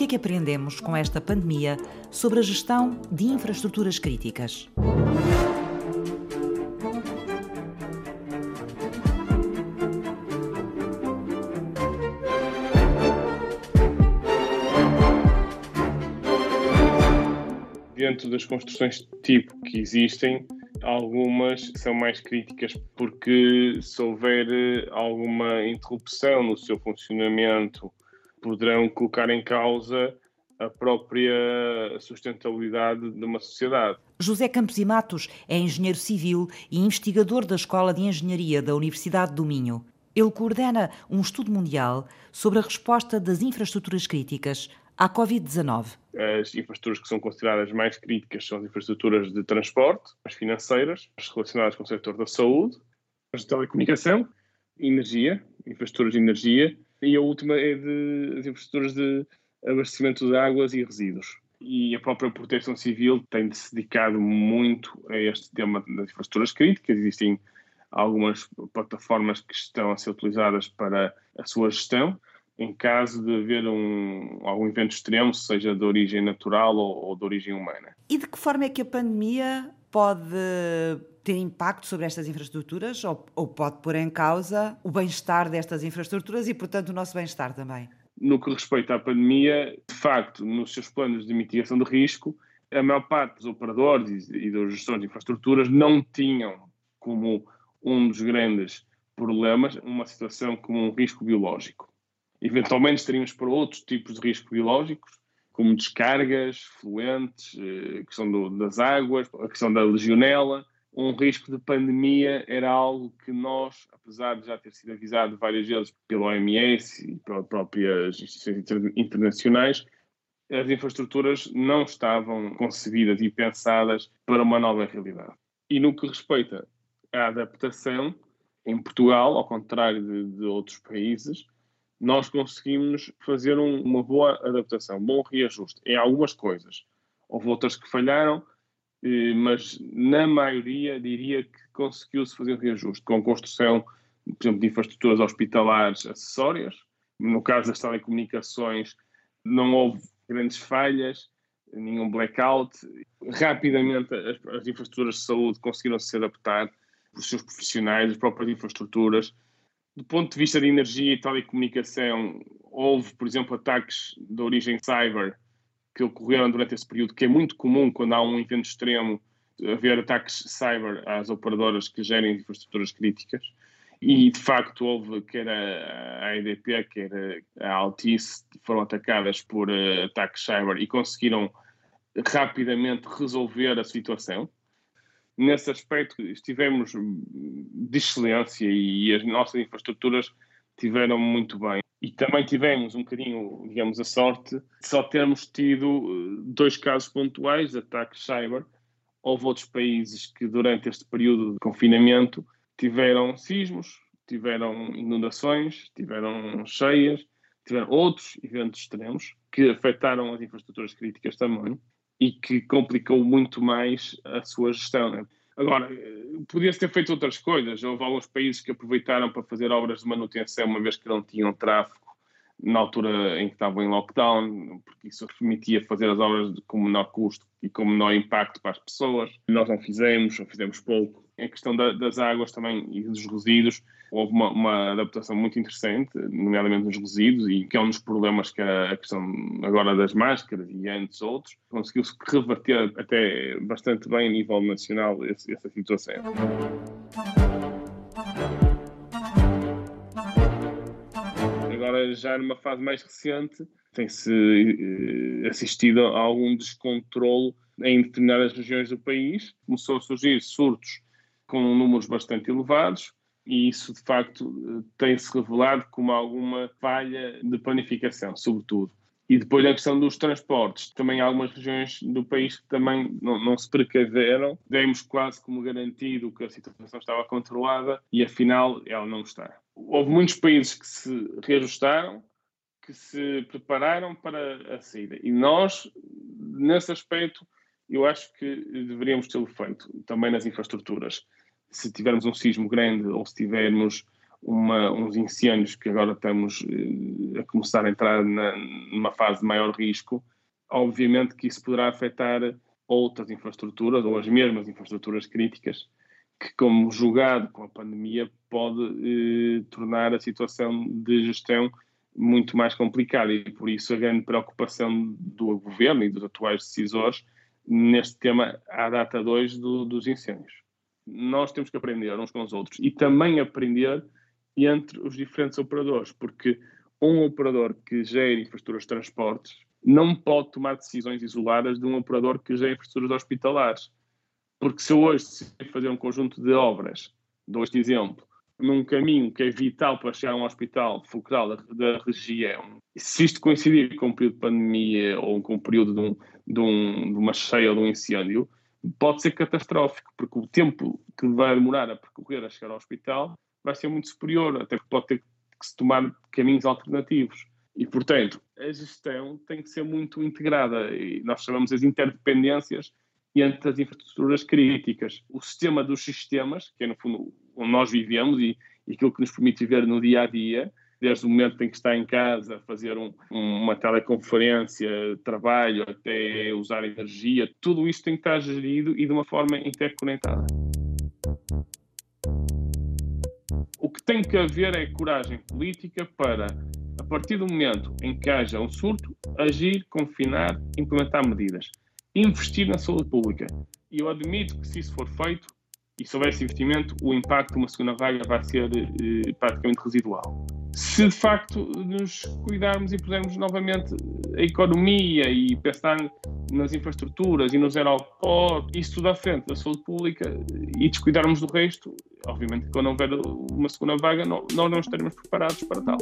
que é que aprendemos com esta pandemia sobre a gestão de infraestruturas críticas? Dentro das construções tipo que existem, algumas são mais críticas porque se houver eh, alguma interrupção no seu funcionamento, poderão colocar em causa a própria sustentabilidade de uma sociedade. José Campos e Matos é engenheiro civil e investigador da Escola de Engenharia da Universidade do Minho. Ele coordena um estudo mundial sobre a resposta das infraestruturas críticas à Covid-19. As infraestruturas que são consideradas mais críticas são as infraestruturas de transporte, as financeiras, as relacionadas com o setor da saúde, as de telecomunicação, energia, infraestruturas de energia, e a última é de as infraestruturas de abastecimento de águas e resíduos. E a própria Proteção Civil tem se dedicado muito a este tema das infraestruturas críticas. Existem algumas plataformas que estão a ser utilizadas para a sua gestão em caso de haver um, algum evento extremo, seja de origem natural ou, ou de origem humana. E de que forma é que a pandemia pode ter impacto sobre estas infraestruturas ou, ou pode pôr em causa o bem-estar destas infraestruturas e, portanto, o nosso bem-estar também? No que respeita à pandemia, de facto, nos seus planos de mitigação de risco, a maior parte dos operadores e dos gestores de infraestruturas não tinham como um dos grandes problemas uma situação como um risco biológico. Eventualmente estaríamos para outros tipos de riscos biológicos, como descargas, fluentes, eh, a questão do, das águas, a questão da legionela. Um risco de pandemia era algo que nós, apesar de já ter sido avisado várias vezes pela OMS e pelas próprias instituições internacionais, as infraestruturas não estavam concebidas e pensadas para uma nova realidade. E no que respeita à adaptação, em Portugal, ao contrário de, de outros países, nós conseguimos fazer um, uma boa adaptação, um bom reajuste em algumas coisas. Houve outras que falharam, mas na maioria diria que conseguiu-se fazer um reajuste com construção, por exemplo, de infraestruturas hospitalares acessórias. No caso das telecomunicações, não houve grandes falhas, nenhum blackout. Rapidamente, as, as infraestruturas de saúde conseguiram se adaptar, os seus profissionais, as próprias infraestruturas do ponto de vista de energia e telecomunicação, houve, por exemplo, ataques de origem cyber que ocorreram durante esse período, que é muito comum quando há um evento extremo haver ataques cyber às operadoras que gerem infraestruturas críticas. E, de facto, houve quer a EDP, quer a Altice, foram atacadas por uh, ataques cyber e conseguiram rapidamente resolver a situação nesse aspecto estivemos de excelência e as nossas infraestruturas tiveram muito bem. E também tivemos um bocadinho, digamos, a sorte de só termos tido eh, dois casos pontuais de ataques cyber. Houve outros países que, durante este período de confinamento, tiveram sismos, tiveram inundações, tiveram cheias, tiveram outros eventos extremos que afetaram as infraestruturas críticas também e que complicou muito mais a sua gestão. Né? Agora, podia-se ter feito outras coisas. Houve alguns países que aproveitaram para fazer obras de manutenção, uma vez que não tinham tráfego na altura em que estavam em lockdown, porque isso permitia fazer as obras com menor custo e com menor impacto para as pessoas. Nós não fizemos, ou fizemos pouco. Em questão da, das águas também e dos resíduos, houve uma, uma, adaptação muito interessante, nomeadamente nos resíduos, e que é um dos problemas que era a questão agora das máscaras e antes outros, conseguiu-se reverter até bastante bem a nível nacional esse, essa situação. Agora, já numa fase mais recente, tem-se eh, assistido a algum descontrole em determinadas regiões do país. Começou a surgir surtos com números bastante elevados, e isso de facto tem-se revelado como alguma falha de planificação, sobretudo. E depois a questão dos transportes. Também algumas regiões do país que também não, não, se precaveram. Demos quase como garantido que a situação estava controlada e afinal ela não está. Houve muitos países que se reajustaram, que se prepararam para a saída. E nós, nesse aspecto, eu acho que deveríamos tê-lo feito também nas infraestruturas se tivermos um sismo grande ou se tivermos uma, uns incêndios que agora estamos a começar a entrar na, numa fase de maior risco, obviamente que isso poderá afetar outras infraestruturas ou as mesmas infraestruturas críticas que, como julgado com a pandemia, pode eh, tornar a situação de gestão muito mais complicada e por isso a grande preocupação do governo e dos atuais decisores neste tema à data 2 do, dos incêndios. Nós temos que aprender uns com os outros e também aprender entre os diferentes operadores, porque um operador que gera infraestruturas de transportes não pode tomar decisões isoladas de um operador que gera infraestruturas hospitalares. Porque se eu hoje decidir fazer um conjunto de obras, dou este exemplo, num caminho que é vital para chegar a um hospital focal da, da região, se isto coincidir com um período de pandemia ou com um período de, um, de, um, de uma cheia ou de um incêndio, pode ser catastrófico, porque o tempo que vai demorar a percorrer a chegar ao hospital vai ser muito superior, até porque pode ter que se tomar caminhos alternativos. E, portanto, a gestão tem que ser muito integrada e nós chamamos as interdependências entre as infraestruturas críticas. O sistema dos sistemas, que é no fundo onde nós vivemos e, e aquilo que nos permite viver no dia a dia, desde o momento em que está em casa, fazer um, uma teleconferência, trabalho, até usar energia, tudo isso tem que estar gerido e de uma forma interconectada. O que tem que haver é coragem política para, a partir do momento em que haja um surto, agir, confinar, implementar medidas. Investir na saúde pública. E eu admito que, se isso for feito, e se houver esse investimento, o impacto de uma segunda vaga vai ser eh, praticamente residual. Se de facto nos cuidarmos e pusermos novamente a economia e pensar nas infraestruturas e nos aeroportos, isso tudo à frente da saúde pública e descuidarmos do resto, obviamente quando houver uma segunda vaga, nós não estaremos preparados para tal.